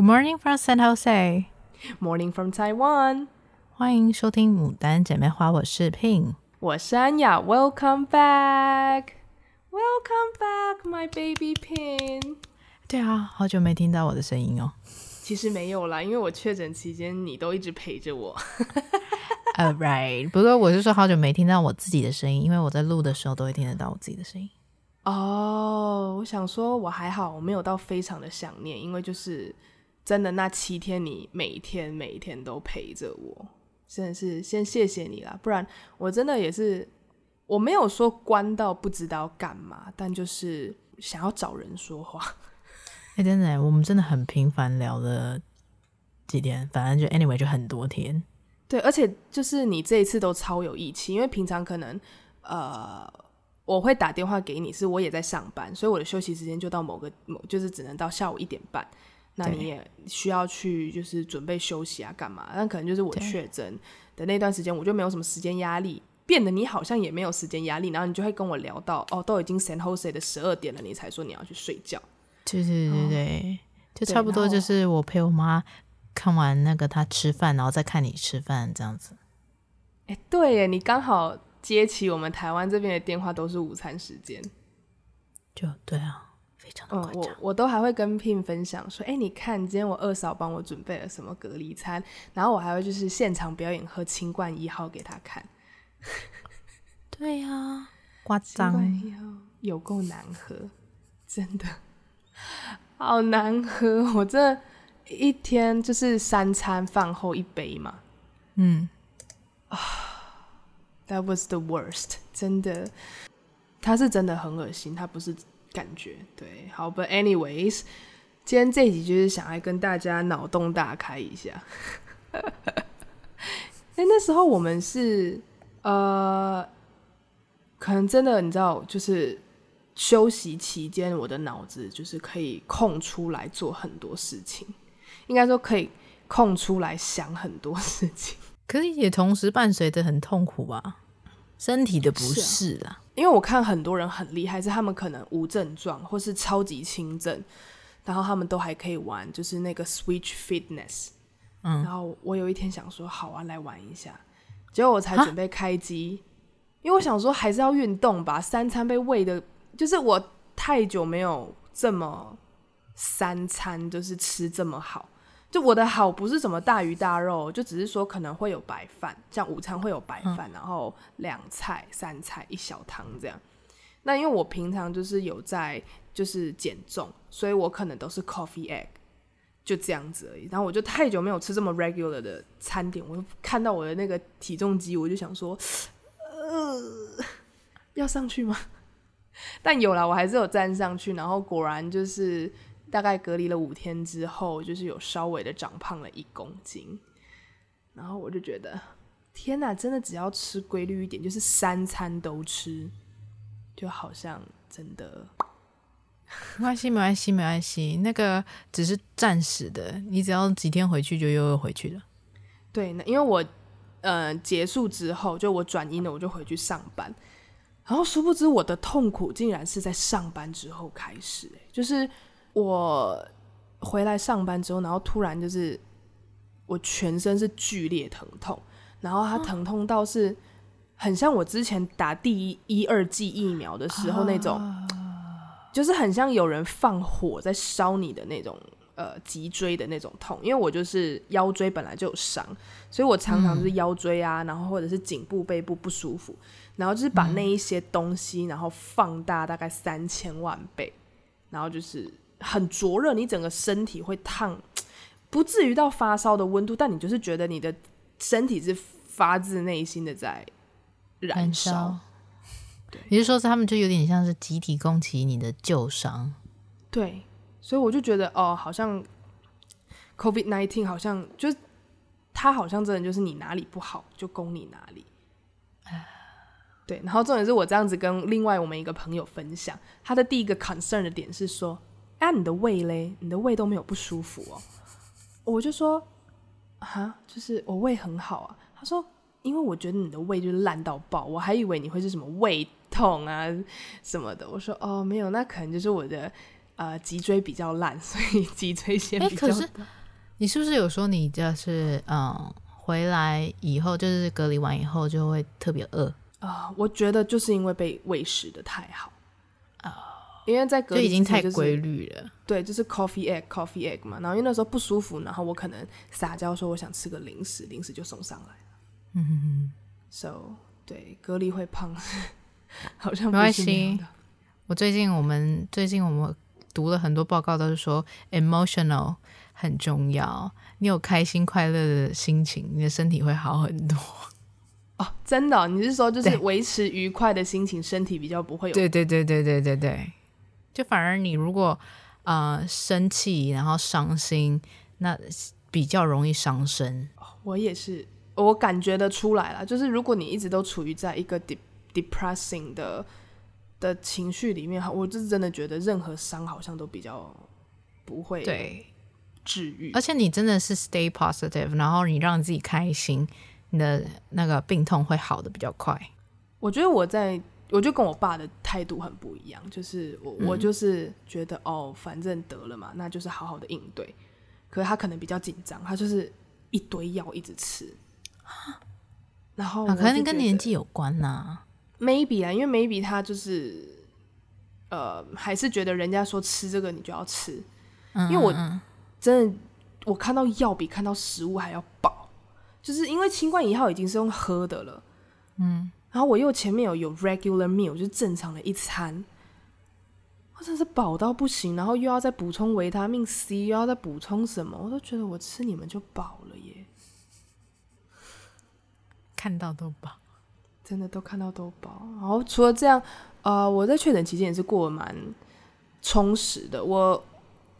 Good morning from San Jose. Morning from Taiwan. 欢迎收听《牡丹姐妹花》，我是 Pin，我是安雅。Welcome back, Welcome back, my baby Pin。对啊，好久没听到我的声音哦。其实没有啦，因为我确诊期间你都一直陪着我。All right，不过我是说好久没听到我自己的声音，因为我在录的时候都会听得到我自己的声音。哦，我想说我还好，我没有到非常的想念，因为就是。真的，那七天你每一天每一天都陪着我，真的是先谢谢你啦，不然我真的也是，我没有说关到不知道干嘛，但就是想要找人说话。哎、欸，真的，我们真的很频繁聊了几天，反正就 anyway 就很多天。对，而且就是你这一次都超有义气，因为平常可能呃我会打电话给你，是我也在上班，所以我的休息时间就到某个某，就是只能到下午一点半。那你也需要去，就是准备休息啊，干嘛？那可能就是我确诊的那段时间，我就没有什么时间压力，变得你好像也没有时间压力，然后你就会跟我聊到，哦，都已经 San Jose 的十二点了，你才说你要去睡觉。对对对对，就差不多就是我陪我妈看完那个她吃饭，然后再看你吃饭这样子。哎，对耶，你刚好接起我们台湾这边的电话，都是午餐时间。就对啊。嗯，我我都还会跟 Pin 分享说，哎、欸，你看今天我二嫂帮我准备了什么隔离餐，然后我还会就是现场表演喝清冠一号给他看。对呀、啊，夸张，有够难喝，真的好难喝。我这一天就是三餐饭后一杯嘛，嗯啊，That was the worst，真的，他是真的很恶心，他不是。感觉对，好，But anyways，今天这一集就是想来跟大家脑洞大开一下。哎、欸，那时候我们是呃，可能真的你知道，就是休息期间，我的脑子就是可以空出来做很多事情，应该说可以空出来想很多事情，可是也同时伴随着很痛苦吧，身体的不适啦。因为我看很多人很厉害，是他们可能无症状或是超级轻症，然后他们都还可以玩，就是那个 Switch Fitness。嗯，然后我有一天想说，好啊，来玩一下，结果我才准备开机，因为我想说还是要运动吧。三餐被喂的，就是我太久没有这么三餐就是吃这么好。就我的好不是什么大鱼大肉，就只是说可能会有白饭，像午餐会有白饭，嗯、然后两菜、三菜一小汤这样。那因为我平常就是有在就是减重，所以我可能都是 coffee egg，就这样子而已。然后我就太久没有吃这么 regular 的餐点，我就看到我的那个体重机，我就想说，呃，要上去吗？但有啦，我还是有站上去，然后果然就是。大概隔离了五天之后，就是有稍微的长胖了一公斤，然后我就觉得，天哪，真的只要吃规律一点，就是三餐都吃，就好像真的没关系，没关系，没关系，那个只是暂时的，你只要几天回去就又又回去了。对，那因为我呃结束之后，就我转阴了，我就回去上班，然后殊不知我的痛苦竟然是在上班之后开始，欸，就是。我回来上班之后，然后突然就是我全身是剧烈疼痛，然后它疼痛到是很像我之前打第一一二剂疫苗的时候那种，就是很像有人放火在烧你的那种呃脊椎的那种痛。因为我就是腰椎本来就有伤，所以我常常就是腰椎啊，然后或者是颈部背部不舒服，然后就是把那一些东西然后放大大概三千万倍，然后就是。很灼热，你整个身体会烫，不至于到发烧的温度，但你就是觉得你的身体是发自内心的在燃烧。对，也就是说，是他们就有点像是集体攻击你的旧伤。对，所以我就觉得哦，好像 COVID-19 好像就他好像真的就是你哪里不好就攻你哪里。对，然后重点是我这样子跟另外我们一个朋友分享，他的第一个 concern 的点是说。啊，你的胃嘞？你的胃都没有不舒服哦？我就说，啊，就是我胃很好啊。他说，因为我觉得你的胃就是烂到爆，我还以为你会是什么胃痛啊什么的。我说，哦，没有，那可能就是我的呃脊椎比较烂，所以 脊椎线比较。哎，可是你是不是有说你就是嗯回来以后就是隔离完以后就会特别饿啊、呃？我觉得就是因为被喂食的太好啊。呃因为在隔离、就是、已经太规律了，对，就是 coffee egg coffee egg 嘛。然后因为那时候不舒服，然后我可能撒娇说我想吃个零食，零食就送上来了。嗯哼哼。So 对，隔离会胖，好像没关系。我最近我们最近我们读了很多报告，都是说 emotional 很重要。你有开心快乐的心情，你的身体会好很多。哦，真的、哦？你是说就是维持愉快的心情，身体比较不会有？对对对对对对对。就反而你如果呃生气，然后伤心，那比较容易伤身。我也是，我感觉得出来了。就是如果你一直都处于在一个 de depressing 的的情绪里面，我就是真的觉得任何伤好像都比较不会对治愈。而且你真的是 stay positive，然后你让自己开心，你的那个病痛会好的比较快。我觉得我在。我就跟我爸的态度很不一样，就是我、嗯、我就是觉得哦，反正得了嘛，那就是好好的应对。可是他可能比较紧张，他就是一堆药一直吃。然后、啊、可能跟年纪有关呐、啊，maybe 啊，因为 maybe 他就是呃，还是觉得人家说吃这个你就要吃，因为我真的我看到药比看到食物还要饱，就是因为清冠一号已经是用喝的了，嗯。然后我又前面有有 regular meal，就是正常的一餐，我真是饱到不行。然后又要再补充维他命 C，又要再补充什么，我都觉得我吃你们就饱了耶。看到都饱，真的都看到都饱。然后除了这样，呃，我在确诊期间也是过得蛮充实的。我。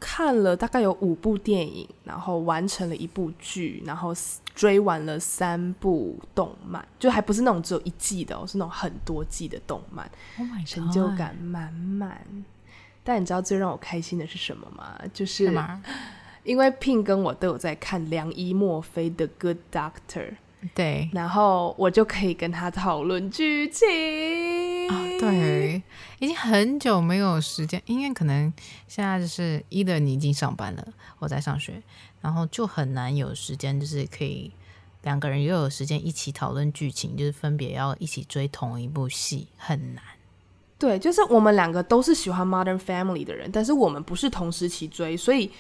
看了大概有五部电影，然后完成了一部剧，然后追完了三部动漫，就还不是那种只有一季的哦，是那种很多季的动漫，oh 成就感满满。但你知道最让我开心的是什么吗？就是 因为 Pin 跟我都有在看梁一墨菲的 Good Doctor。对，然后我就可以跟他讨论剧情。啊，对，已经很久没有时间，因为可能现在就是一的你已经上班了，我在上学，然后就很难有时间，就是可以两个人又有时间一起讨论剧情，就是分别要一起追同一部戏，很难。对，就是我们两个都是喜欢 Modern Family 的人，但是我们不是同时期追，所以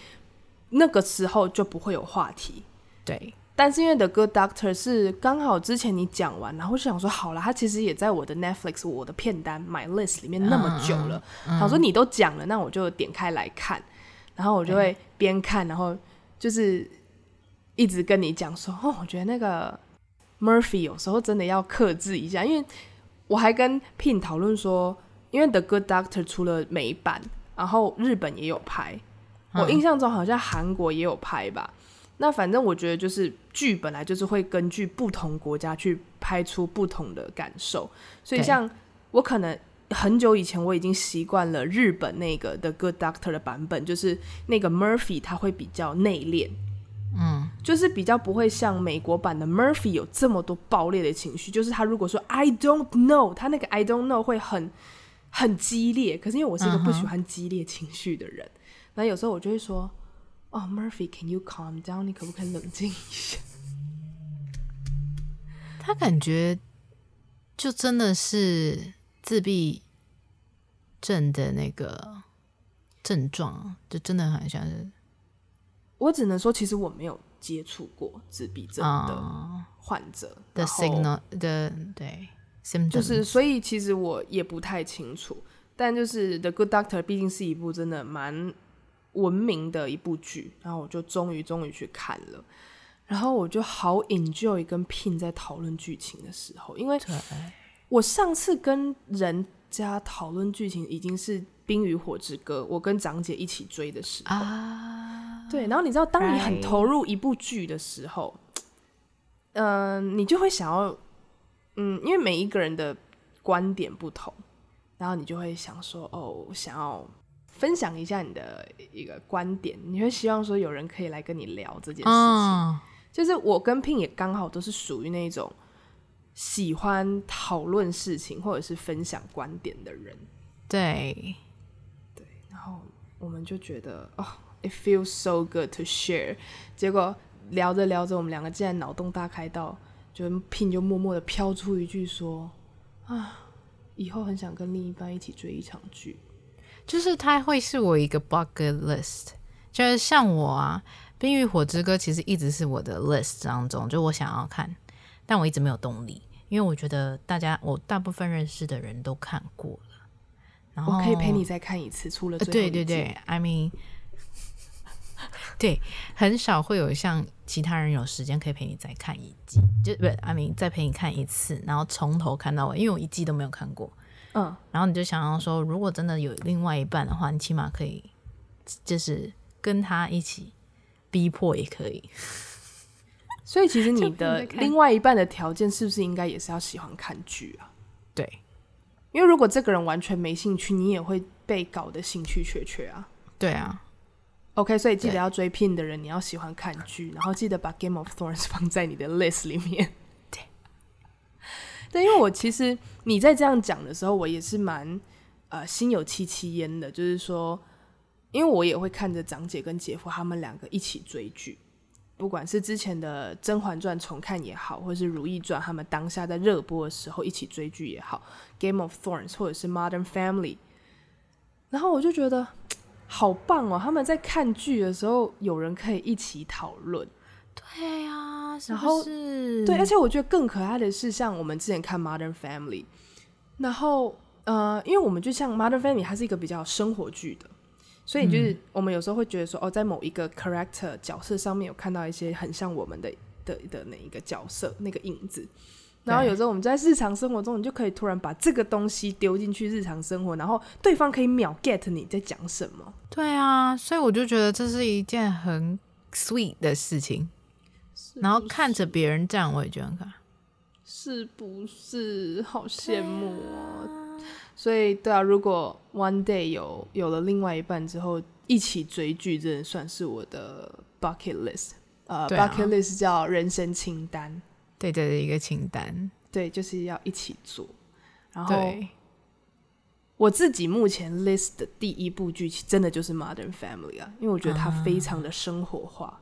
那个时候就不会有话题。对。但是因为 The Good Doctor 是刚好之前你讲完，然后就想说好了，他其实也在我的 Netflix 我的片单 My List 里面那么久了，嗯嗯、好说你都讲了，那我就点开来看，然后我就会边看，然后就是一直跟你讲说，哦，我觉得那个 Murphy 有时候真的要克制一下，因为我还跟 Pin 讨论说，因为 The Good Doctor 除了美版，然后日本也有拍，我印象中好像韩国也有拍吧。那反正我觉得就是剧本来就是会根据不同国家去拍出不同的感受，所以像我可能很久以前我已经习惯了日本那个 The Good Doctor 的版本，就是那个 Murphy 他会比较内敛，嗯，就是比较不会像美国版的 Murphy 有这么多爆裂的情绪，就是他如果说 I don't know，他那个 I don't know 会很很激烈，可是因为我是一个不喜欢激烈情绪的人，那、uh-huh. 有时候我就会说。哦、oh，Murphy，Can you calm down？你可不可以冷静一下？他感觉就真的是自闭症的那个症状，就真的很像是。我只能说，其实我没有接触过自闭症的患者的 signal 的对就是所以其实我也不太清楚。但就是 The Good Doctor 毕竟是一部真的蛮。文明的一部剧，然后我就终于终于去看了，然后我就好 enjoy 跟 Pin 在讨论剧情的时候，因为我上次跟人家讨论剧情已经是《冰与火之歌》，我跟长姐一起追的时候。啊，对，然后你知道，当你很投入一部剧的时候，嗯、呃，你就会想要，嗯，因为每一个人的观点不同，然后你就会想说，哦，想要。分享一下你的一个观点，你会希望说有人可以来跟你聊这件事情。Oh. 就是我跟 Pin 也刚好都是属于那种喜欢讨论事情或者是分享观点的人。对，对。然后我们就觉得哦，it feels so good to share。结果聊着聊着，我们两个竟然脑洞大开到，就 Pin 就默默的飘出一句说：“啊，以后很想跟另一半一起追一场剧。”就是它会是我一个 bucket list，就是像我啊，《冰与火之歌》其实一直是我的 list 当中，就我想要看，但我一直没有动力，因为我觉得大家我大部分认识的人都看过了。然后我可以陪你再看一次，除了对对对，I mean，对，很少会有像其他人有时间可以陪你再看一季，就不，I mean 再陪你看一次，然后从头看到尾，因为我一季都没有看过。嗯，然后你就想要说，如果真的有另外一半的话，你起码可以就是跟他一起逼迫也可以。所以其实你的另外一半的条件是不是应该也是要喜欢看剧啊？对，因为如果这个人完全没兴趣，你也会被搞得兴趣缺缺啊。对啊。OK，所以记得要追 Pin 的人，你要喜欢看剧，然后记得把 Game of Thrones 放在你的 list 里面。对，因为我其实你在这样讲的时候，我也是蛮呃心有戚戚焉的。就是说，因为我也会看着长姐跟姐夫他们两个一起追剧，不管是之前的《甄嬛传》重看也好，或是《如懿传》他们当下在热播的时候一起追剧也好，《Game of Thrones》或者是《Modern Family》，然后我就觉得好棒哦！他们在看剧的时候，有人可以一起讨论。对呀、啊，然后是对，而且我觉得更可爱的是，像我们之前看《Modern Family》，然后呃，因为我们就像《Modern Family》，它是一个比较生活剧的，所以就是我们有时候会觉得说，哦，在某一个 character 角色上面有看到一些很像我们的的的哪一个角色那个影子，然后有时候我们在日常生活中，你就可以突然把这个东西丢进去日常生活，然后对方可以秒 get 你在讲什么。对啊，所以我就觉得这是一件很 sweet 的事情。然后看着别人这样，我也觉得很可爱，是不是好羡慕啊？所以，对啊，如果 one day 有有了另外一半之后，一起追剧，真的算是我的 bucket list。呃、uh, 啊，bucket list 叫人生清单，对对对，一个清单，对，就是要一起做。然后，我自己目前 list 的第一部剧，真的就是 Modern Family 啊，因为我觉得它非常的生活化。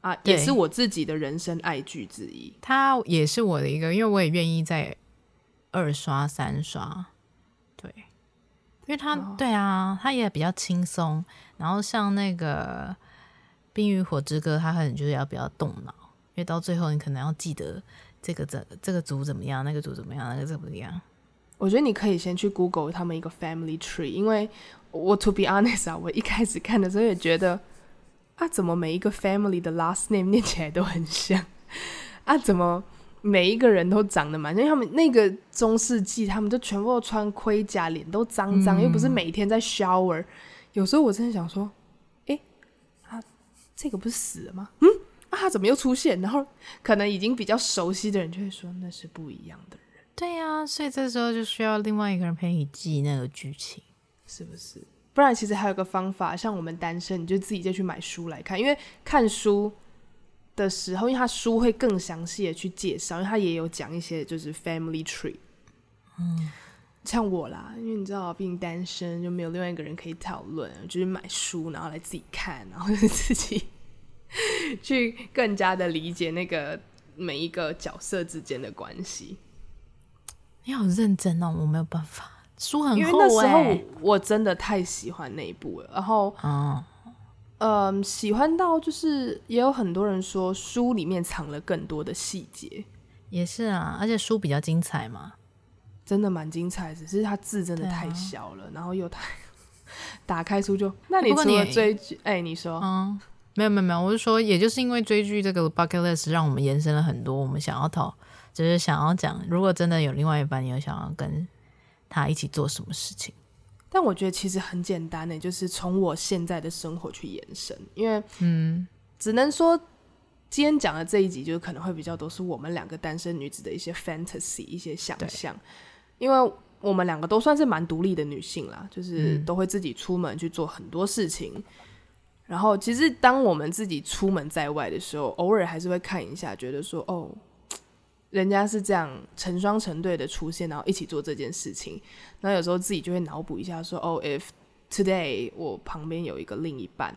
啊，也是我自己的人生爱剧之一。它也是我的一个，因为我也愿意在二刷三刷。对，因为它、哦、对啊，它也比较轻松。然后像那个《冰与火之歌》，它可能就是要比较动脑，因为到最后你可能要记得这个这这个组怎么样，那个组怎么样，那个怎么样。我觉得你可以先去 Google 他们一个 Family Tree，因为我 To be honest 啊，我一开始看的时候也觉得。啊，怎么每一个 family 的 last name 念起来都很像？啊，怎么每一个人都长得蛮像？因为他们那个中世纪，他们就全部都穿盔甲，脸都脏脏，嗯，又不是每天在 shower。有时候我真的想说，哎，啊，这个不是死了吗？嗯，啊，他怎么又出现？然后可能已经比较熟悉的人就会说，那是不一样的人。对呀，啊，所以这时候就需要另外一个人陪你记那个剧情，是不是？不然，其实还有个方法，像我们单身，你就自己再去买书来看。因为看书的时候，因为他书会更详细的去介绍，因为他也有讲一些就是 family tree。嗯，像我啦，因为你知道，毕竟单身就没有另外一个人可以讨论，就是买书，然后来自己看，然后自己 去更加的理解那个每一个角色之间的关系。你好认真哦，我没有办法。书很厚，欸，因为那时候我真的太喜欢那一部了，然后，嗯，呃，喜欢到就是也有很多人说书里面藏了更多的细节，也是啊，而且书比较精彩嘛，真的蛮精彩，只是它字真的太小了，啊，然后又太 打开书就，那你除了追剧，哎，欸，你说，嗯，没有没有没有，我是说，也就是因为追剧这个 bucket list 让我们延伸了很多，我们想要讨，就是想要讲，如果真的有另外一半，你有想要跟。他一起做什么事情？但我觉得其实很简单呢，就是从我现在的生活去延伸。因为，嗯，只能说今天讲的这一集，就是可能会比较多是我们两个单身女子的一些 fantasy、一些想象。因为我们两个都算是蛮独立的女性啦，就是都会自己出门去做很多事情。嗯。然后，其实当我们自己出门在外的时候，偶尔还是会看一下，觉得说，哦。人家是这样成双成对的出现，然后一起做这件事情。然后有时候自己就会脑补一下说，说哦，if today 我旁边有一个另一半，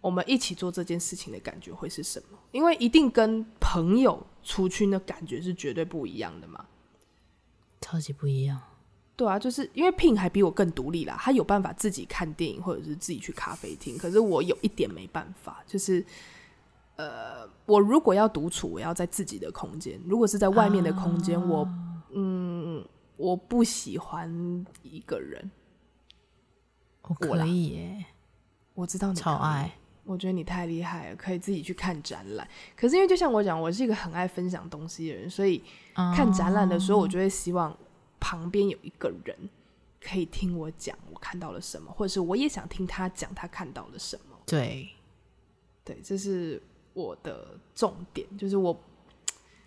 我们一起做这件事情的感觉会是什么？因为一定跟朋友出去那感觉是绝对不一样的嘛，超级不一样。对啊，就是因为 Pin 还比我更独立啦，他有办法自己看电影或者是自己去咖啡厅，可是我有一点没办法，就是呃，我如果要独处，我要在自己的空间；如果是在外面的空间，啊、我嗯，我不喜欢一个人。我可以耶，我知道你超爱，我觉得你太厉害了，可以自己去看展览。可是因为就像我讲，我是一个很爱分享东西的人，所以看展览的时候，我就会希望。旁边有一个人可以听我讲我看到了什么，或者是我也想听他讲他看到了什么。对，对，这是我的重点，就是我，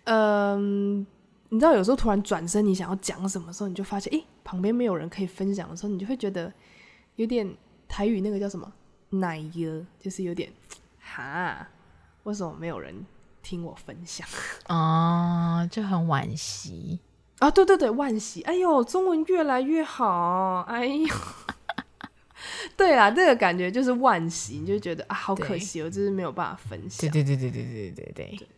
嗯，你知道，有时候突然转身，你想要讲什么时候，你就发现，诶，旁边没有人可以分享的时候，你就会觉得有点台语那个叫什么奶油，就是有点哈，为什么没有人听我分享？哦，就很惋惜。啊，对对对，惋惜！哎呦，中文越来越好，哎呦，对啊，这个感觉就是万喜，你就觉得啊，好可惜哦，就是没有办法分享。对对对对对对对对对。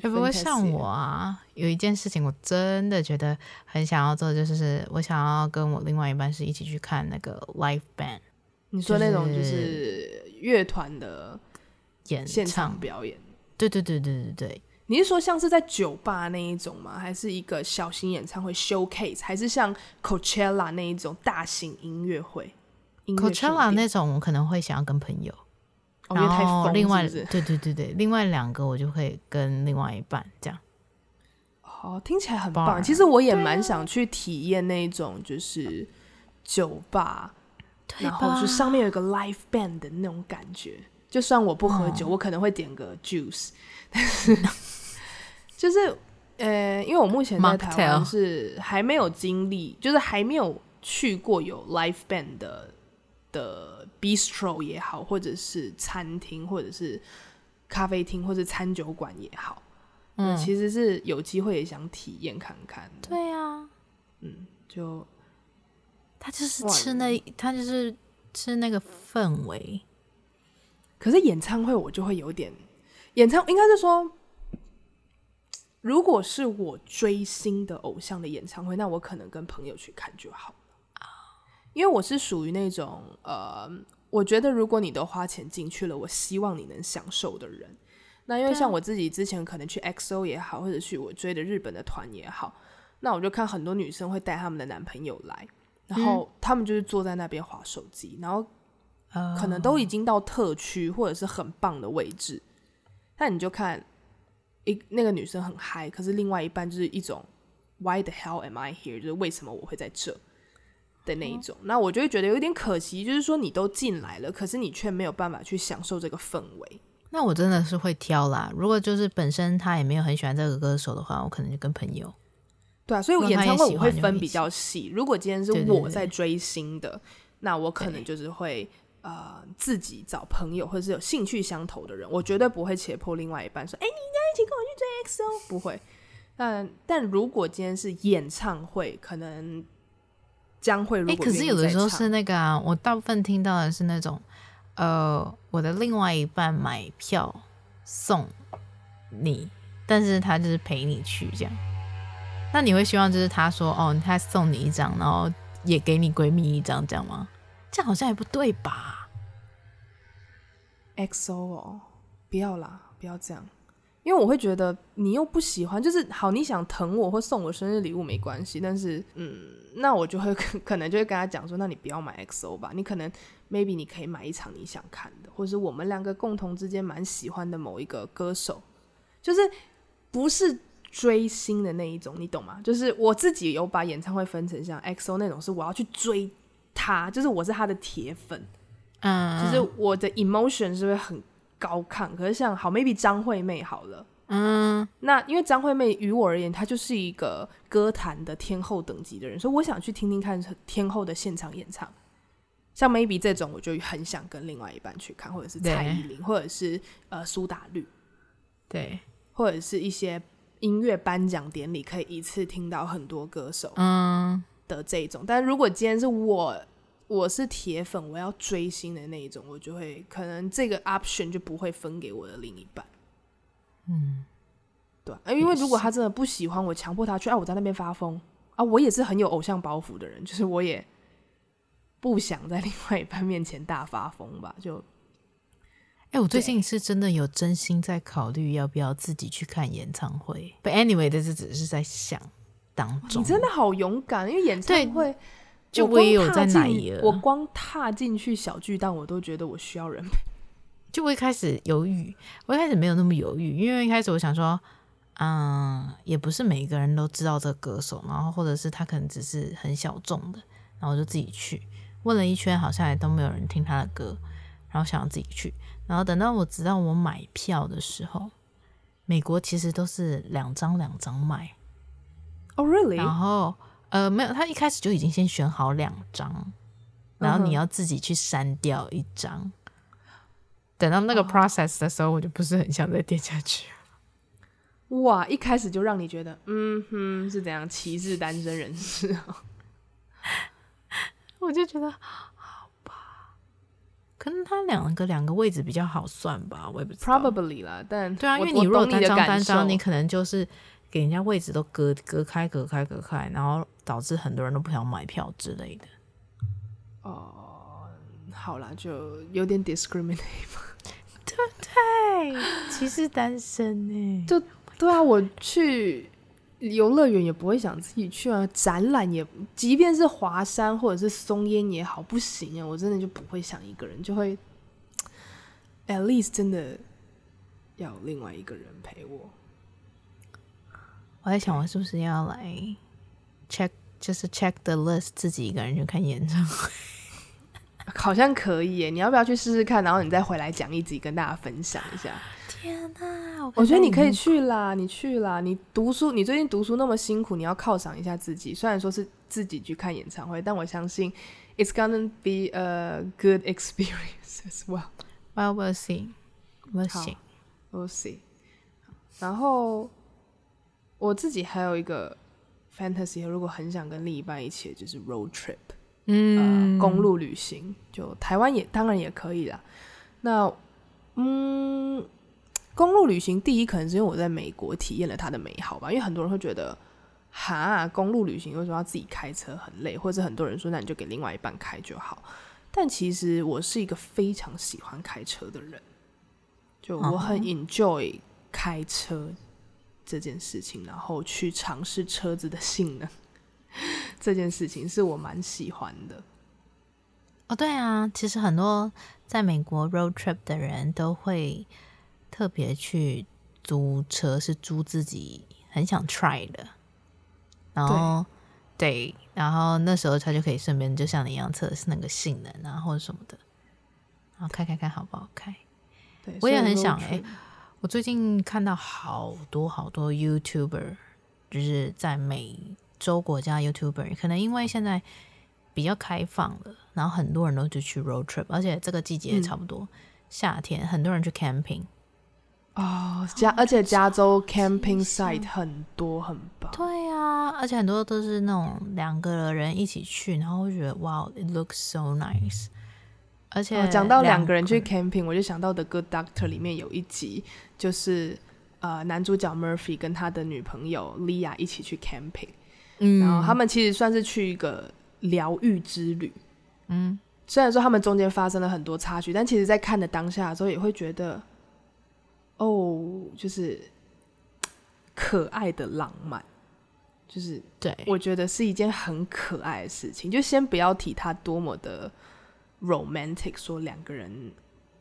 不过像我啊，有一件事情我真的觉得很想要做，就是我想要跟我另外一半是一起去看那个 live band。你说那种就是乐团的演现场表演？对对对对对对。你是说像是在酒吧那一种吗？还是一个小型演唱会 showcase？还是像 Coachella 那一种大型音乐会？Coachella 那种我可能会想要跟朋友，哦、然后另外对对对对，另外两个我就会跟另外一半这样。哦，听起来很棒。其实我也蛮想去体验那种就是酒吧，然后就上面有一个 live band 的那种感觉。就算我不喝酒，哦、我可能会点个 juice，但是。就是，呃，因为我目前在台湾是还没有经历，就是还没有去过有 live band 的的 bistro 也好，或者是餐厅，或者是咖啡厅，或者是餐酒馆也好，嗯，其实是有机会也想体验看看。对啊，嗯，就他就是吃那，他就是吃那个氛围。可是演唱会我就会有点，演唱应该是说。如果是我追星的偶像的演唱会，那我可能跟朋友去看就好了。因为我是属于那种呃，我觉得如果你都花钱进去了，我希望你能享受的人。那因为像我自己之前可能去 XO 也好，或者去我追的日本的团也好，那我就看很多女生会带他们的男朋友来，然后他们就是坐在那边划手机，然后可能都已经到特区或者是很棒的位置，那你就看。一那个女生很嗨，可是另外一半就是一种 Why the hell am I here？就是为什么我会在这的那一种。哦、那我就会觉得有点可惜，就是说你都进来了，可是你却没有办法去享受这个氛围。那我真的是会挑啦。如果就是本身他也没有很喜欢这个歌手的话，我可能就跟朋友。对啊，所以我演唱会我会分比较细。如果今天是我在追星的，对对对，那我可能就是会。呃，自己找朋友或者是有兴趣相投的人，我绝对不会胁迫另外一半说：“哎、欸，你要一起跟我去追 XO。”不会。但但如果今天是演唱会，可能将会。可是有的时候是那个啊，我大部分听到的是那种，呃，我的另外一半买票送你，但是他就是陪你去这样。那你会希望就是他说：“哦，他送你一张，然后也给你闺蜜一张，这样吗？”这样好像也不对吧？XO 哦，不要啦，不要这样，因为我会觉得你又不喜欢，就是好，你想疼我或送我生日礼物没关系，但是嗯，那我就会 可能就会跟他讲说，那你不要买 XO 吧，你可能 maybe 你可以买一场你想看的，或者是我们两个共同之间蛮喜欢的某一个歌手，就是不是追星的那一种，你懂吗？就是我自己有把演唱会分成像 XO 那种，是我要去追。他就是我是他的铁粉，嗯，就是我的 emotion 是会很高亢。可是像好 maybe 张惠妹好了，嗯，那因为张惠妹于我而言，她就是一个歌坛的天后等级的人，所以我想去听听看天后的现场演唱。像 maybe 这种，我就很想跟另外一半去看，或者是蔡依林，或者是呃苏打绿，对，或者是一些音乐颁奖典礼，可以一次听到很多歌手，嗯。的这种，但如果今天是我我是铁粉，我要追星的那一种，我就会可能这个 option 就不会分给我的另一半。嗯，对，因为如果他真的不喜欢我，强迫他去，啊，我在那边发疯啊，我也是很有偶像包袱的人，就是我也不想在另外一半面前大发疯吧，就。哎、欸，我最近是真的有真心在考虑要不要自己去看演唱会。But anyway，这是只是在想当中。你真的好勇敢，因为演唱会，就我也有在哪一我光踏进去小巨蛋，我都觉得我需要人陪。就我一开始犹豫，我一开始没有那么犹豫，因为一开始我想说，嗯，也不是每个人都知道这个歌手，然后或者是他可能只是很小众的，然后我就自己去问了一圈，好像也都没有人听他的歌，然后想要自己去。然后等到我知道我买票的时候，美国其实都是两张两张卖。哦，really？然后呃，没有，他一开始就已经先选好两张，然后你要自己去删掉一张。Uh. 等到那个 process 的时候，我就不是很想再点下去。哇，一开始就让你觉得，嗯哼，是怎样歧视单身人士？我就觉得好吧。可能他两个两个位置比较好算吧，我也不知道。Probably 啦，但对啊，因为你如果单张单张，你可能就是给人家位置都隔隔开、隔开、隔开，然后导致很多人都不想买票之类的。哦，好啦，就有点 discriminate 嘛，对不对？歧视单身呢？就对啊，我去。游乐园也不会想自己去啊，展览也，即便是华山或者是松烟也好，不行啊，我真的就不会想一个人，就会，at least 真的要另外一个人陪我。我在想，我是不是要来 check，就是 check the list，自己一个人去看演唱会，好像可以耶。你要不要去试试看？然后你再回来讲一集，跟大家分享一下。天哪！我，我觉得你可以去啦，你去啦。你读书，你最近读书那么辛苦，你要犒赏一下自己。虽然说是自己去看演唱会，但我相信，it's gonna be a good experience as well. Well, we'll see. We'll see. We'll see. 然后我自己还有一个 fantasy，如果很想跟另一半一起，就是 road trip，嗯、呃，公路旅行，就台湾也当然也可以啦。那，嗯。公路旅行，第一可能是因为我在美国体验了它的美好吧，因为很多人会觉得，哈，公路旅行为什么要自己开车很累，或者很多人说那你就给另外一半开就好。但其实我是一个非常喜欢开车的人，就我很 enjoy 开车这件事情，然后去尝试车子的性能，这件事情是我蛮喜欢的。哦，对啊，其实很多在美国 road trip 的人都会。特别去租车是租自己很想 try 的，然后对，对，然后那时候他就可以顺便就像你一样测试那个性能啊或者什么的，然后开开看好不好开。对，我也很想哎、欸，我最近看到好多好多 YouTuber，就是在美洲国家 YouTuber，可能因为现在比较开放了，然后很多人都就去 road trip，而且这个季节也差不多、嗯、夏天，很多人去 camping。哦，加而且加州 camping site 很多，很棒。对啊，而且很多都是那种两个人一起去，然后我觉得哇，it looks so nice。而且讲到两个人去 camping，我就想到 The Good Doctor 里面有一集，就是呃男主角 Murphy 跟他的女朋友 Leah 一起去 camping，嗯，然后他们其实算是去一个疗愈之旅，嗯，虽然说他们中间发生了很多插曲，但其实在看的当下的时候也会觉得。哦、oh，就是可爱的浪漫，就是对，我觉得是一件很可爱的事情。就先不要提他多么的 romantic，说两个人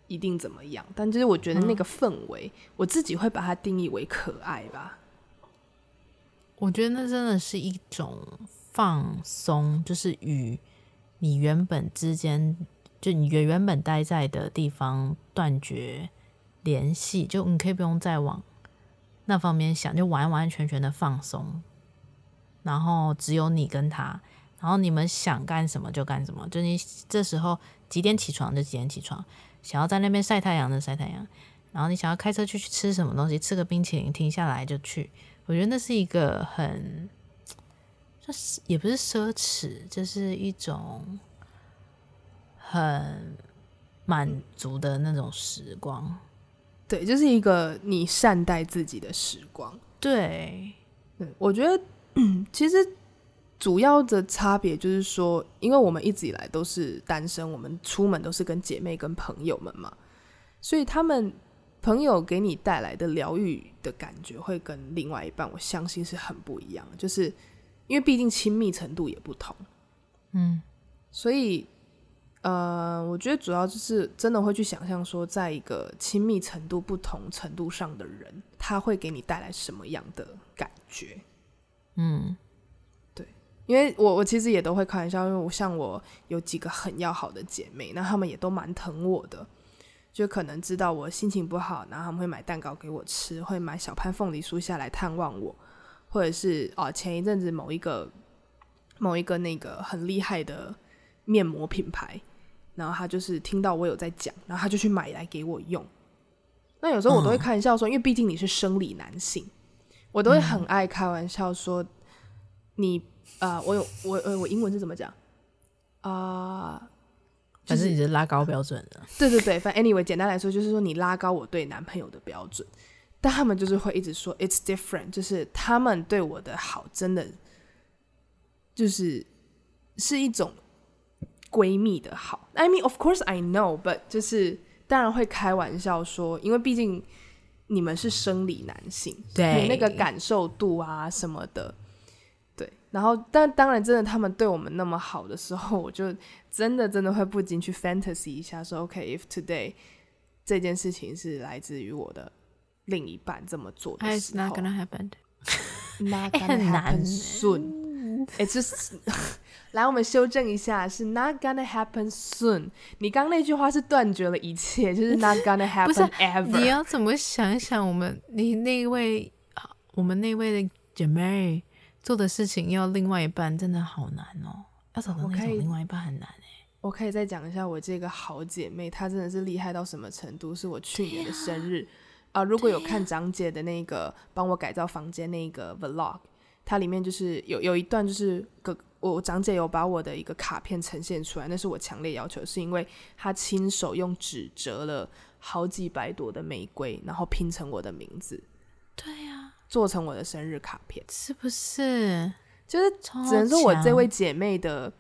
一定怎么样，但就是我觉得那个氛围、嗯，我自己会把它定义为可爱吧。我觉得那真的是一种放松，就是与你原本之间，就你原原本待在的地方断绝联系，就你可以不用再往那方面想，就完完全全的放松，然后只有你跟他，然后你们想干什么就干什么，就你这时候几点起床就几点起床，想要在那边晒太阳就晒太阳，然后你想要开车去吃什么东西，吃个冰淇淋停下来就去，我觉得那是一个很，就是也不是奢侈，就是一种很满足的那种时光。对，就是一个你善待自己的时光。对，对，我觉得其实主要的差别就是说，因为我们一直以来都是单身，我们出门都是跟姐妹、跟朋友们嘛，所以他们朋友给你带来的疗愈的感觉，会跟另外一半，我相信是很不一样的。就是因为毕竟亲密程度也不同，嗯，所以。呃，我觉得主要就是真的会去想象说，在一个亲密程度不同程度上的人，他会给你带来什么样的感觉？嗯，对，因为我我其实也都会开玩笑，因为我像我有几个很要好的姐妹，那她们也都蛮疼我的，就可能知道我心情不好，然后他们会买蛋糕给我吃，会买小潘凤梨酥下来探望我，或者是哦，前一阵子某一个某一个那个很厉害的面膜品牌。然后他就是听到我有在讲，然后他就去买来给我用。那有时候我都会开玩笑说，嗯、因为毕竟你是生理男性，我都会很爱开玩笑说，你啊、呃，我有我呃，我英文是怎么讲啊？就、呃、是你是拉高标准的。对对对，反正 anyway，简单来说就是说你拉高我对男朋友的标准，但他们就是会一直说 it's different，就是他们对我的好真的就是是一种。闺蜜的好，I mean of course I know，but 就是当然会开玩笑说，因为毕竟你们是生理男性，对那个感受度啊什么的，对。然后，但当然真的他们对我们那么好的时候，我就真的真的会不禁去 fantasy 一下，说 OK，if today 这件事情是来自于我的另一半这么做的时候，It's not gonna happen. Not gonna happen soon. It's just 来，我们修正一下，是 not gonna happen soon。你刚那句话是断绝了一切，就是 not gonna happen ever。你要怎么想想我们你那位我们那位的姐妹做的事情，要另外一半真的好难哦。要找到那种另外一半很难哎。我可以再讲一下我这个好姐妹，她真的是厉害到什么程度？是我去年的生日啊，啊！如果有看长姐的那个帮我改造房间那个 vlog。它里面就是有有一段，就是个我长姐有把我的一个卡片呈现出来，那是我强烈要求，是因为她亲手用纸折了好几百朵的玫瑰，然后拼成我的名字。对呀、啊，做成我的生日卡片，是不是？就是只能说我这位姐妹的。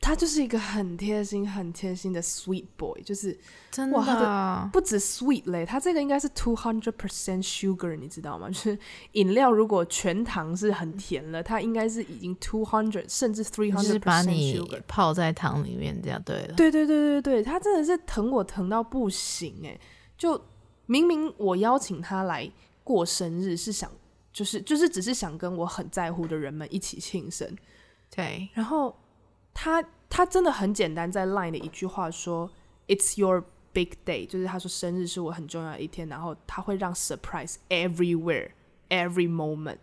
她就是一个很贴心、很贴心的 sweet boy，就是真的，的不止 sweet 嘞，他这个应该是 two hundred percent sugar，你知道吗？就是饮料如果全糖是很甜了，它应该是已经 two hundred 甚至 three hundred 把你泡在糖里面这样对了。对对对对对，他真的是疼我疼到不行哎！就明明我邀请他来过生日，是想就是就是只是想跟我很在乎的人们一起庆生，对，然后。他他真的很简单，在 Line 的一句话说 "It's your big day"，就是他说生日是我很重要的一天，然后他会让 surprise everywhere every moment。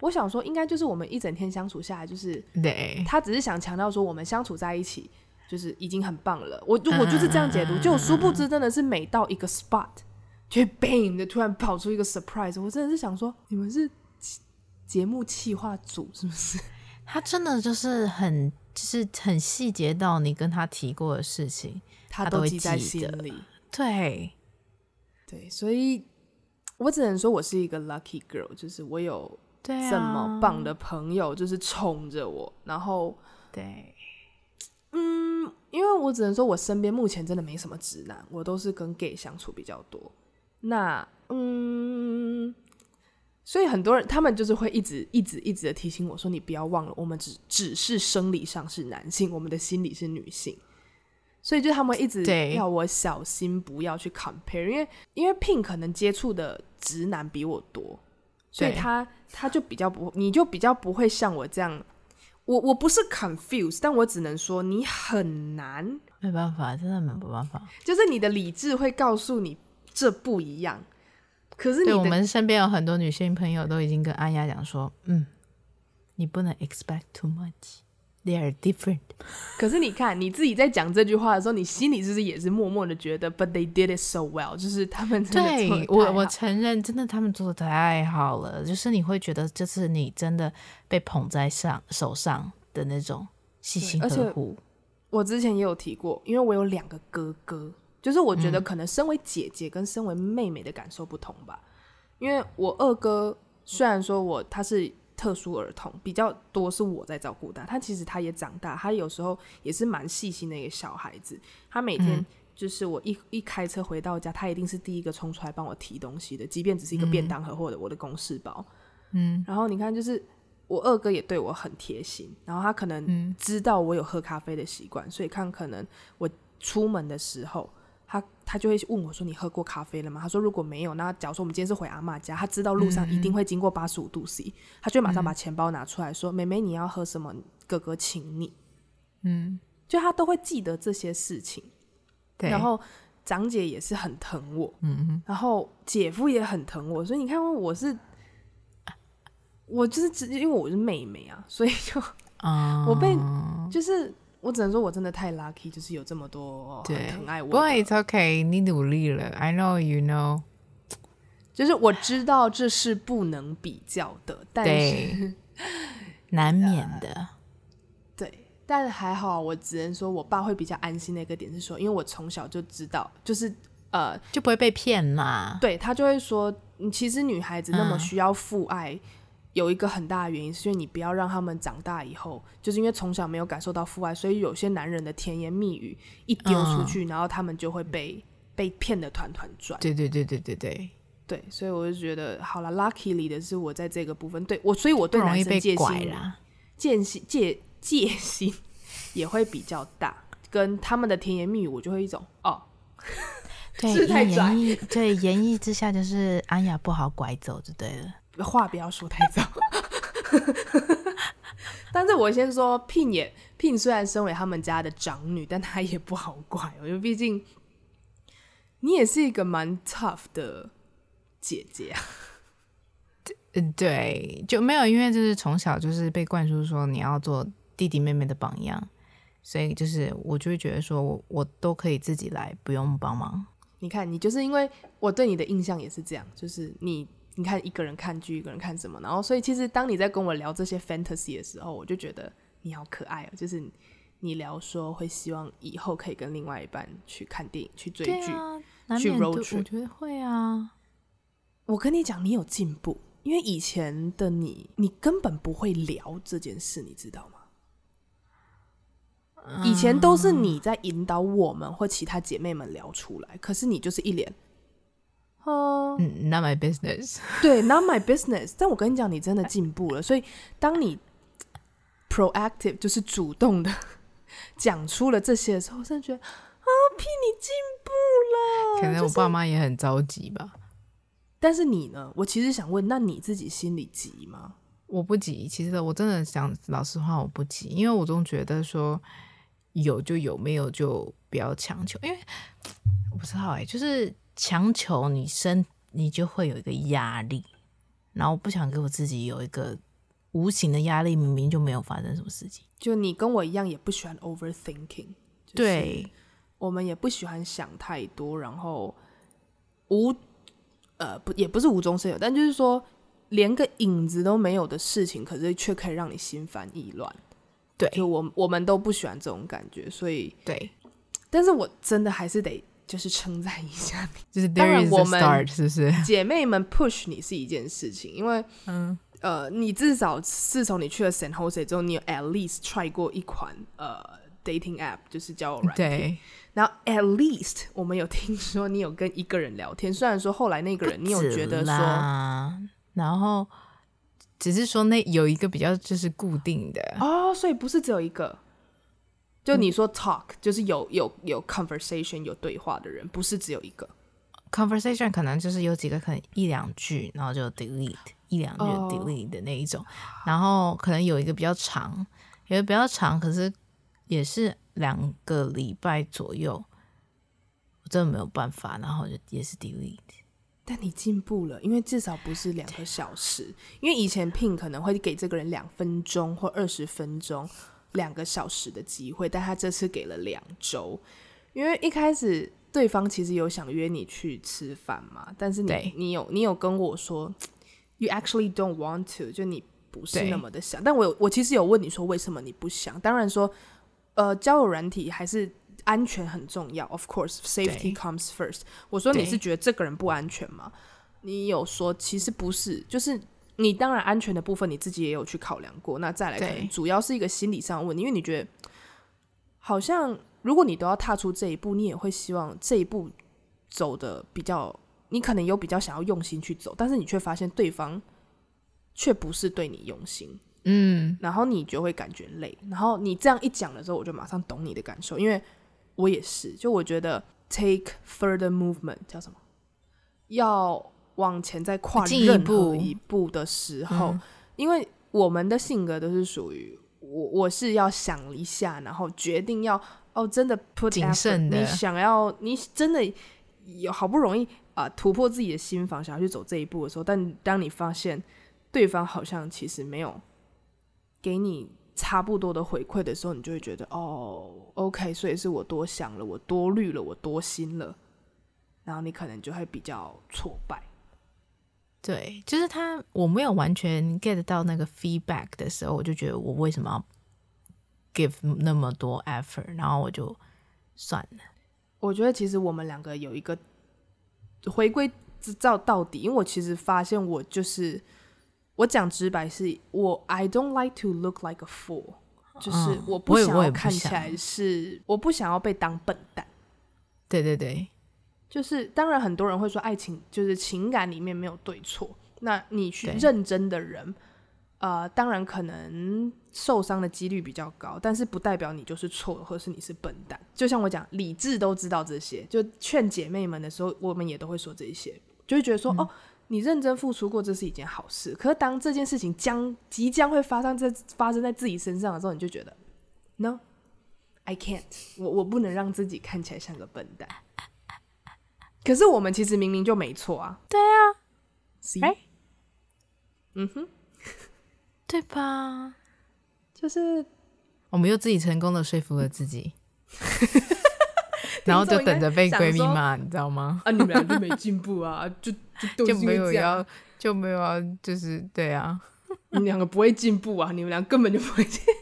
我想说，应该就是我们一整天相处下来，就是对，他只是想强调说我们相处在一起就是已经很棒了。我我就是这样解读，就殊不知真的是每到一个 spot，就 bang 的突然跑出一个 surprise。我真的是想说，你们是节目企划组是不是？他真的就是很。就是很细节到你跟他提过的事情，他都记在心里。对，对，所以我只能说我是一个 lucky girl，就是我有这么棒的朋友，就是宠着我。然后，对，嗯，因为我只能说我身边目前真的没什么直男，我都是跟 gay 相处比较多。那，嗯。所以很多人，他们就是会一直、一直、一直的提醒我说：“你不要忘了，我们只只是生理上是男性，我们的心理是女性。”所以就他们一直要我小心，不要去 compare，因为因为 Pink 可能接触的直男比我多，所以他他就比较不，你就比较不会像我这样。我我不是 confused，但我只能说你很难，没办法，真的没办法。就是你的理智会告诉你这不一样。可是你，我们身边有很多女性朋友都已经跟阿雅讲说，嗯，你不能 expect too much，they are different。可是你看你自己在讲这句话的时候，你心里是不是也是默默的觉得，but they did it so well，就是他们真的对我我承认，真的他们做的太好了，就是你会觉得这次你真的被捧在上手上的那种细心呵护。我之前也有提过，因为我有两个哥哥，就是我觉得可能身为姐姐跟身为妹妹的感受不同吧。嗯、因为我二哥虽然说我他是特殊儿童，比较多是我在照顾他，他其实他也长大，他有时候也是蛮细心的一个小孩子。他每天就是我一一开车回到家，他一定是第一个冲出来帮我提东西的，即便只是一个便当盒或者我的公事包。嗯，然后你看就是。我二哥也对我很贴心，然后他可能知道我有喝咖啡的习惯，嗯、所以看可能我出门的时候，他他就会问我说：“你喝过咖啡了吗？”他说：“如果没有，那假如说我们今天是回阿嬷家，他知道路上一定会经过八十五度 C，嗯、他就马上把钱包拿出来说：‘嗯、妹妹，你要喝什么？哥哥请你。’嗯，就他都会记得这些事情。对，然后长姐也是很疼我，嗯哼，然后姐夫也很疼我，所以你看我是。我就是直接，因为我是妹妹啊，所以就，uh, 我被就是我只能说我真的太 lucky，就是有这么多很疼爱我。不过 it's okay，你努力了，I know you know，就是我知道这是不能比较的，但是 难免的。Uh, 对，但是还好，我只能说我爸会比较安心的一个点是说，因为我从小就知道，就是呃就不会被骗嘛。对，他就会说，其实女孩子那么需要父爱。Uh. 有一个很大的原因，是因为你不要让他们长大以后，就是因为从小没有感受到父爱，所以有些男人的甜言蜜语一丢出去，嗯、然后他们就会被被骗的团团转。对对对对对对对，所以我就觉得好了，luckily 的是我在这个部分对我，所以我对男生戒心戒心戒戒心 也会比较大，跟他们的甜言蜜语，我就会一种哦，对，是太言意对言意之下就是安雅不好拐走就对了。话不要说太早，但是我先说，Pin 也 Pin 虽然身为他们家的长女，但她也不好怪，因为毕竟你也是一个蛮 tough 的姐姐啊。嗯，对，就没有，因为就是从小就是被灌输说你要做弟弟妹妹的榜样，所以就是我就会觉得说我我都可以自己来，不用帮忙。你看，你就是因为我对你的印象也是这样，就是你。你看一个人看剧，一个人看什么？然后，所以其实当你在跟我聊这些 fantasy 的时候，我就觉得你好可爱哦。就是你聊说会希望以后可以跟另外一半去看电影、去追剧、啊、去 road trip。我觉得会啊。我跟你讲，你有进步，因为以前的你，你根本不会聊这件事，你知道吗？嗯、以前都是你在引导我们或其他姐妹们聊出来，可是你就是一脸。哦、uh,，Not my business。对，Not my business。但我跟你讲，你真的进步了。所以，当你 proactive 就是主动的 讲出了这些的时候，我真的觉得啊，P 你进步了。可能我爸妈也很着急吧。就是、但是你呢？我其实想问，那你自己心里急吗？我不急。其实我真的想，老实话，我不急，因为我总觉得说有就有，没有就不要强求。因为我不知道哎、欸，就是。强求你生，你就会有一个压力，然后我不想给我自己有一个无形的压力，明明就没有发生什么事情。就你跟我一样，也不喜欢 overthinking。对，我们也不喜欢想太多，然后无呃不也不是无中生有，但就是说连个影子都没有的事情，可是却可以让你心烦意乱。对，就我我们都不喜欢这种感觉，所以对，但是我真的还是得。就是称赞一下你，就是当然我们是不是 姐妹们 push 你是一件事情，因为嗯呃，你至少自从你去了 San Jose 之后，你有 at least try 过一款呃 dating app，就是交友软件。对，然后 at least 我们有听说你有跟一个人聊天，虽然说后来那个人你有觉得说，然后只是说那有一个比较就是固定的哦，所以不是只有一个。就你说 talk，嗯，就是有有有 conversation 有对话的人，不是只有一个 conversation，可能就是有几个可能一两句，然后就 delete 一两句 delete 的那一种，oh. 然后可能有一个比较长，有一个比较长，可是也是两个礼拜左右，我真的没有办法，然后就也是 delete。但你进步了，因为至少不是两个小时，因为以前 ping 可能会给这个人两分钟或二十分钟。两个小时的机会，但他这次给了两周，因为一开始对方其实有想约你去吃饭嘛，但是你你有你有跟我说，you actually don't want to，就你不是那么的想，但我有我其实有问你说为什么你不想，当然说，呃，交友软体还是安全很重要，of course safety comes first。我说你是觉得这个人不安全吗？你有说其实不是，就是你当然安全的部分你自己也有去考量过。那再来，可能主要是一个心理上的问题，因为你觉得好像如果你都要踏出这一步，你也会希望这一步走的比较，你可能有比较想要用心去走，但是你却发现对方却不是对你用心，嗯，然后你就会感觉累。然后你这样一讲的时候，我就马上懂你的感受，因为我也是，就我觉得 take further movement 叫什么，要。往前再跨任何一步的时候，嗯、因为我们的性格都是属于我，我是要想一下，然后决定要哦，真的 put effort，你想要，你真的有好不容易啊、呃、突破自己的心房，想要去走这一步的时候，但当你发现对方好像其实没有给你差不多的回馈的时候，你就会觉得哦，OK，所以是我多想了，我多虑了，我多心了，然后你可能就会比较挫败。对，就是他，我没有完全 get 到那个 feedback 的时候，我就觉得我为什么要 give 那么多 effort，然后我就算了。我觉得其实我们两个有一个回归照到底，因为我其实发现我就是我讲直白是，我 I don't like to look like a fool，就是我不想要看起来是，我不想要被当笨蛋。对对对。就是，当然很多人会说，爱情就是情感里面没有对错。那你去认真的人，呃，当然可能受伤的几率比较高，但是不代表你就是错，或是你是笨蛋。就像我讲，理智都知道这些，就劝姐妹们的时候，我们也都会说这些，就会觉得说，嗯、哦，你认真付出过，这是一件好事。可是当这件事情将即将会发生在发生在自己身上的时候，你就觉得，No，I can't，我我不能让自己看起来像个笨蛋。可是我们其实明明就没错啊！对啊?哎，嗯哼，对吧？就是我们又自己成功的说服了自己，然后就等着被闺蜜骂，你知道吗？啊，你们俩就没进步啊，就就，就没有要，就没有要，就是对啊，你们两个不会进步啊，你们俩根本就不会进。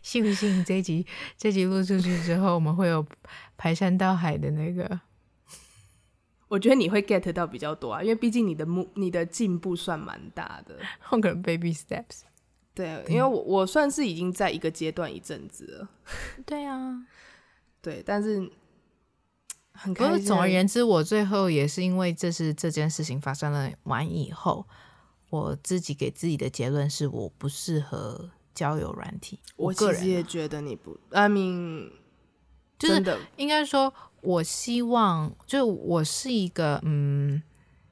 信不信这一集这一集录出去之后，我们会有排山倒海的那个？我觉得你会 get 到比较多啊，因为毕竟你的目你的进步算蛮大的，可能 baby steps。对，因为我我算是已经在一个阶段一阵子了。对啊，对，但是很开心。不过总而言之，我最后也是因为这是这件事情发生了完以后，我自己给自己的结论是我不适合交友软体。我个人也觉得你不，I mean，真的应该说。我希望，就我是一个，嗯，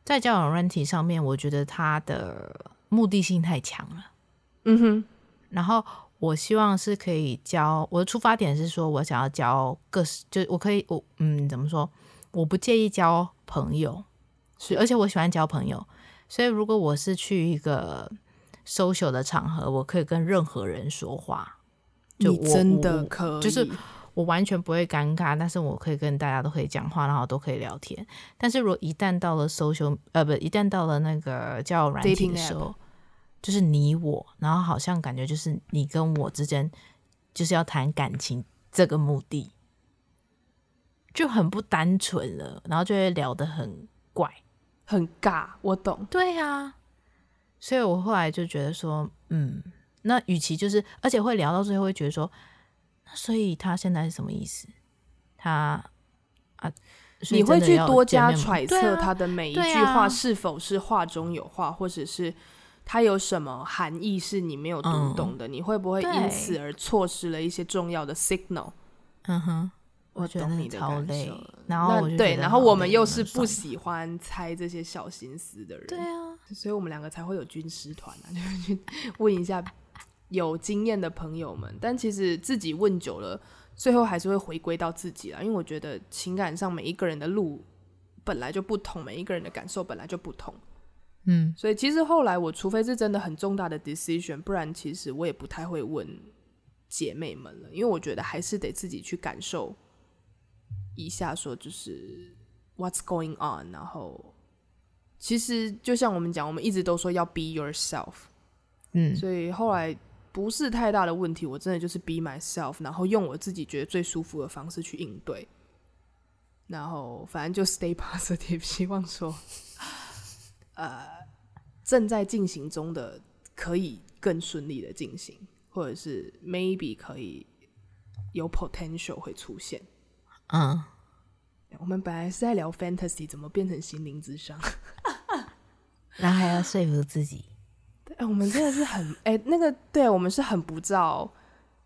在交友软体上面，我觉得他的目的性太强了，嗯哼。然后我希望是可以交，我的出发点是说我想要交个，就我可以，我嗯，怎么说？我不介意交朋友，是，而且我喜欢交朋友，所以如果我是去一个 social 的场合，我可以跟任何人说话，就真的可以，就是。我完全不会尴尬，但是我可以跟大家都可以讲话，然后都可以聊天。但是如果一旦到了 social，呃，不，一旦到了那个交友软体的时候，就是你我，然后好像感觉就是你跟我之间就是要谈感情这个目的，就很不单纯了，然后就会聊得很怪，很尬。我懂，对呀。所以我后来就觉得说，嗯，那与其就是，而且会聊到最后会觉得说。所以他现在是什么意思？他啊，你会去多加揣测他的每一句话是否是话中有话，或者是他有什么含义是你没有读懂的？嗯、你会不会因此而错失了一些重要的 signal？嗯哼，我懂你的感受。然后对，然后我们又是不喜欢猜这些小心思的人，对啊，所以我们两个才会有军师团啊，就是去问一下。有经验的朋友们，但其实自己问久了，最后还是会回归到自己啦。因为我觉得情感上每一个人的路本来就不同，每一个人的感受本来就不同。嗯，所以其实后来我除非是真的很重大的 decision，不然其实我也不太会问姐妹们了，因为我觉得还是得自己去感受一下，说就是 what's going on。然后其实就像我们讲，我们一直都说要 be yourself。嗯，所以后来。不是太大的问题，我真的就是 be myself，然后用我自己觉得最舒服的方式去应对。然后反正就 stay positive，希望说，呃，正在进行中的可以更顺利的进行，或者是 maybe 可以有 potential 会出现。嗯，我们本来是在聊 fantasy，怎么变成心灵咨商？然后还要说服自己。对，我们真的是很哎，那个对，我们是很不照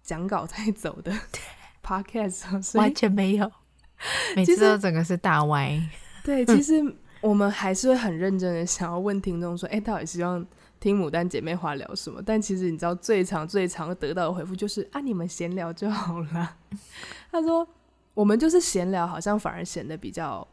讲稿在走的 podcast，完全没有。每次都整个是大歪，对，其实我们还是会很认真的想要问听众说，哎、欸，到底希望听牡丹姐妹花聊什么？但其实你知道，最常、最常得到的回复就是啊，你们闲聊就好了。他说，我们就是闲聊，好像反而显得比较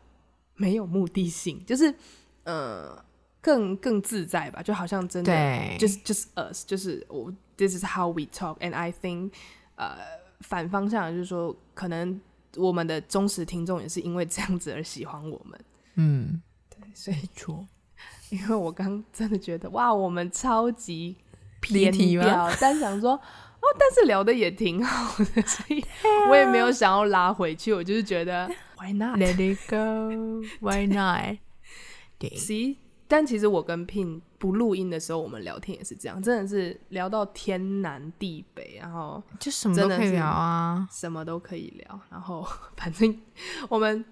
没有目的性，就是呃，更更自在吧，就好像真的对就是就是 us，就是我，this is how we talk，and I think，呃，反方向就是说可能。我们的忠实听众也是因为这样子而喜欢我们，嗯，对，所以说，因为我刚真的觉得哇，我们超级偏掉，但想说哦，但是聊的也挺好的，所以 我也没有想要拉回去，我就是觉得 Why not let it go？Why not？对，See。但其实我跟 Pin 不录音的时候，我们聊天也是这样，真的是聊到天南地北，然后就什么都可以聊啊，什么都可以聊。然后 反正我们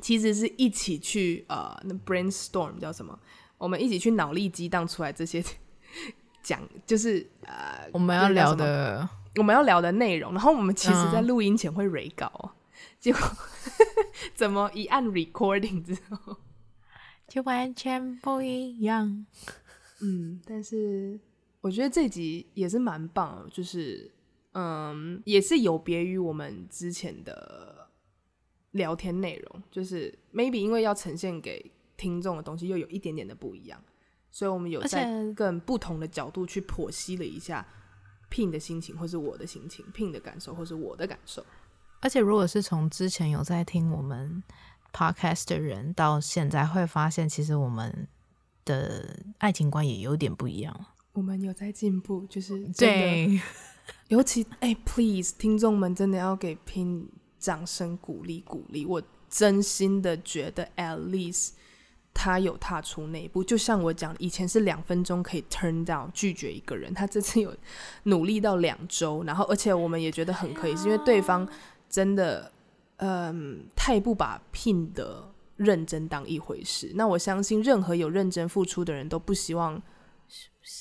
其实是一起去呃，那 brainstorm 叫什么？我们一起去脑力激荡出来这些讲，就是呃我们要聊的我们要聊的内容。然后我们其实在录音前会 re 稿，嗯、结果 怎么一按 recording 之后。就完全不一样，嗯，但是我觉得这集也是蛮棒的，就是嗯，也是有别于我们之前的聊天内容，就是 maybe 因为要呈现给听众的东西又有一点点的不一样，所以我们有在更不同的角度去剖析了一下 Pin 的心情，或是我的心情，Pin 的感受，或是我的感受。而且如果是从之前有在听我们。Podcast 的人到现在会发现，其实我们的爱情观也有点不一样。我们有在进步，就是对，尤其哎、欸、，Please，听众们真的要给 Pin 掌声鼓励鼓励。我真心的觉得，at least 他有踏出那一步。就像我讲，以前是两分钟可以 turn down 拒绝一个人，他这次有努力到两周，然后而且我们也觉得很可以，是因为对方真的。嗯，太不把 Pin 的认真当一回事。那我相信，任何有认真付出的人都不希望，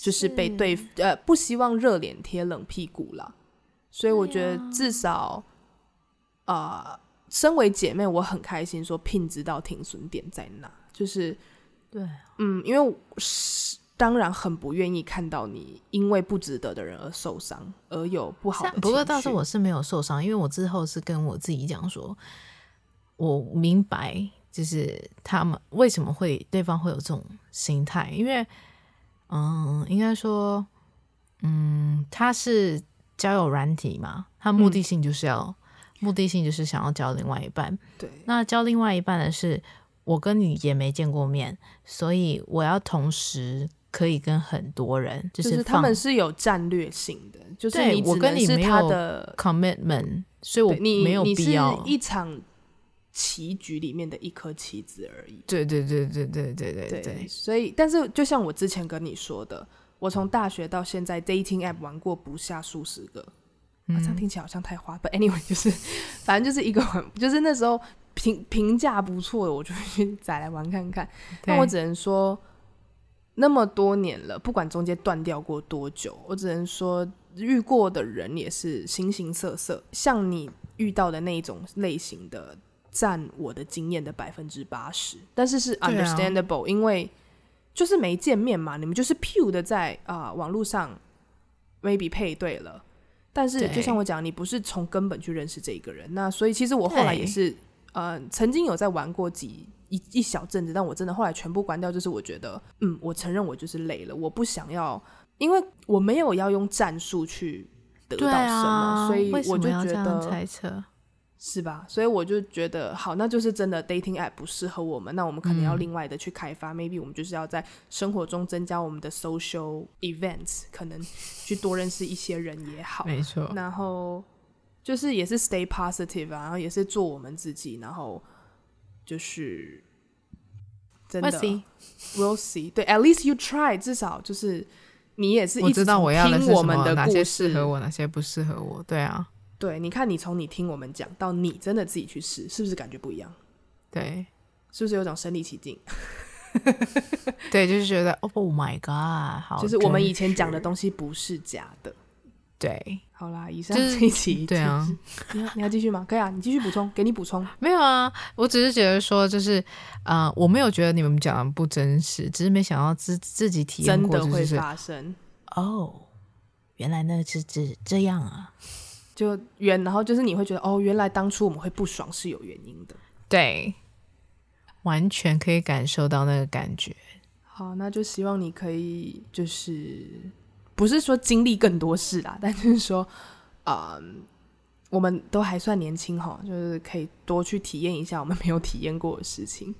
就是被对呃，不希望热脸贴冷屁股啦。所以我觉得，至少啊、呃，身为姐妹，我很开心说 Pin 知道停损点在哪。就是对，嗯，因为是。当然很不愿意看到你因为不值得的人而受伤，而有不好的。不过倒是我是没有受伤，因为我之后是跟我自己讲说，我明白就是他们为什么会对方会有这种心态，因为嗯，应该说嗯，他是交友软体嘛，他目的性就是要、嗯、目的性就是想要交另外一半。对，那交另外一半的是我跟你也没见过面，所以我要同时。可以跟很多人，就是，就是他们是有战略性的，就是你只能是他的 commitment，所以我没有必要。你是一场棋局里面的一颗棋子而已。对对对对对对对对，对。所以，但是就像我之前跟你说的，我从大学到现在 dating app 玩过不下数十个，嗯，啊，这样听起来好像太花。But anyway，就是 反正就是一个很，就是那时候评评价不错的，我就去再来玩看看。但我只能说。那么多年了，不管中间断掉过多久，我只能说遇过的人也是形形色色。像你遇到的那一种类型的，占我的经验的百分之八十。但是是 understandable，、啊、因为就是没见面嘛，你们就是 pure 的在啊、呃、网络上 maybe 配对了。但是就像我讲，你不是从根本去认识这一个人。那所以其实我后来也是呃曾经有在玩过几。一一小阵子，但我真的后来全部关掉，就是我觉得，嗯，我承认我就是累了，我不想要，因为我没有要用战术去得到什么，啊、所以我就觉得，猜测，是吧？所以我就觉得好，那就是真的 dating app 不适合我们，那我们可能要另外的去开发。嗯、Maybe 我们就是要在生活中增加我们的 social events，可能去多认识一些人也好。没错。然后就是也是 stay positive 啊，然后也是做我们自己，然后就是真的 we'll see. 对，at least you try，至少就是你也是一直知道我要听我们的哪些适合我，哪些不适合我。对啊。对，你看，你从你听我们讲到你真的自己去试，是不是感觉不一样？对，是不是有种身临其境？对，就是觉得 Oh my God，好，就是我们以前讲的东西不是假的。对，好啦，以上这一期，对啊，你要你要继续吗？可以啊，你继续补充，给你补充。没有啊，我只是觉得说，就是啊、呃，我没有觉得你们讲的不真实，只是没想到自自己体验过、就是，真的会发生。哦，原来那是这这样啊。就原，然后就是你会觉得哦，原来当初我们会不爽是有原因的，对，完全可以感受到那个感觉。好，那就希望你可以就是不是说经历更多事啦，但就是说，啊、嗯，我们都还算年轻哈，就是可以多去体验一下我们没有体验过的事情。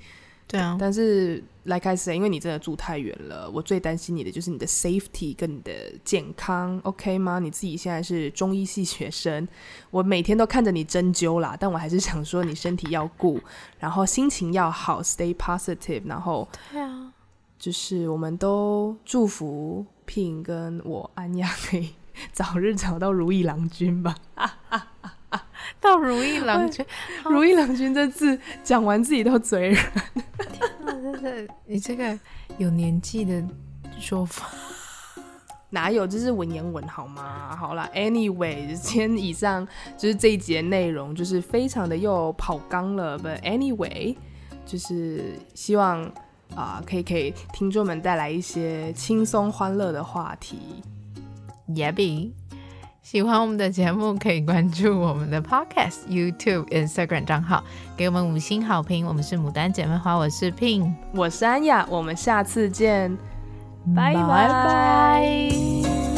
对啊，但是来开始，因为你真的住太远了，我最担心你的就是你的 safety 跟你的健康，OK 吗？你自己现在是中医系学生，我每天都看着你针灸啦，但我还是想说你身体要顾，然后心情要好，stay positive，然后对啊，就是我们都祝福 Pin 跟我安雅可以 早日找到如意郎君吧。到如意郎君，如意郎君这字讲完自己都嘴软。天哪，真的，你这个有年纪的说法哪有？这是文言文好吗？好啦，Anyway，今天以上就是这一节内容，就是非常的又跑纲了。But anyway，就是希望啊、呃，可以给听众们带来一些轻松欢乐的话题。Yabby。喜欢我们的节目，可以关注我们的 Podcast、YouTube、Instagram 账号，给我们五星好评。我们是牡丹姐妹花，我是 Pin，我是安雅，我们下次见，拜拜。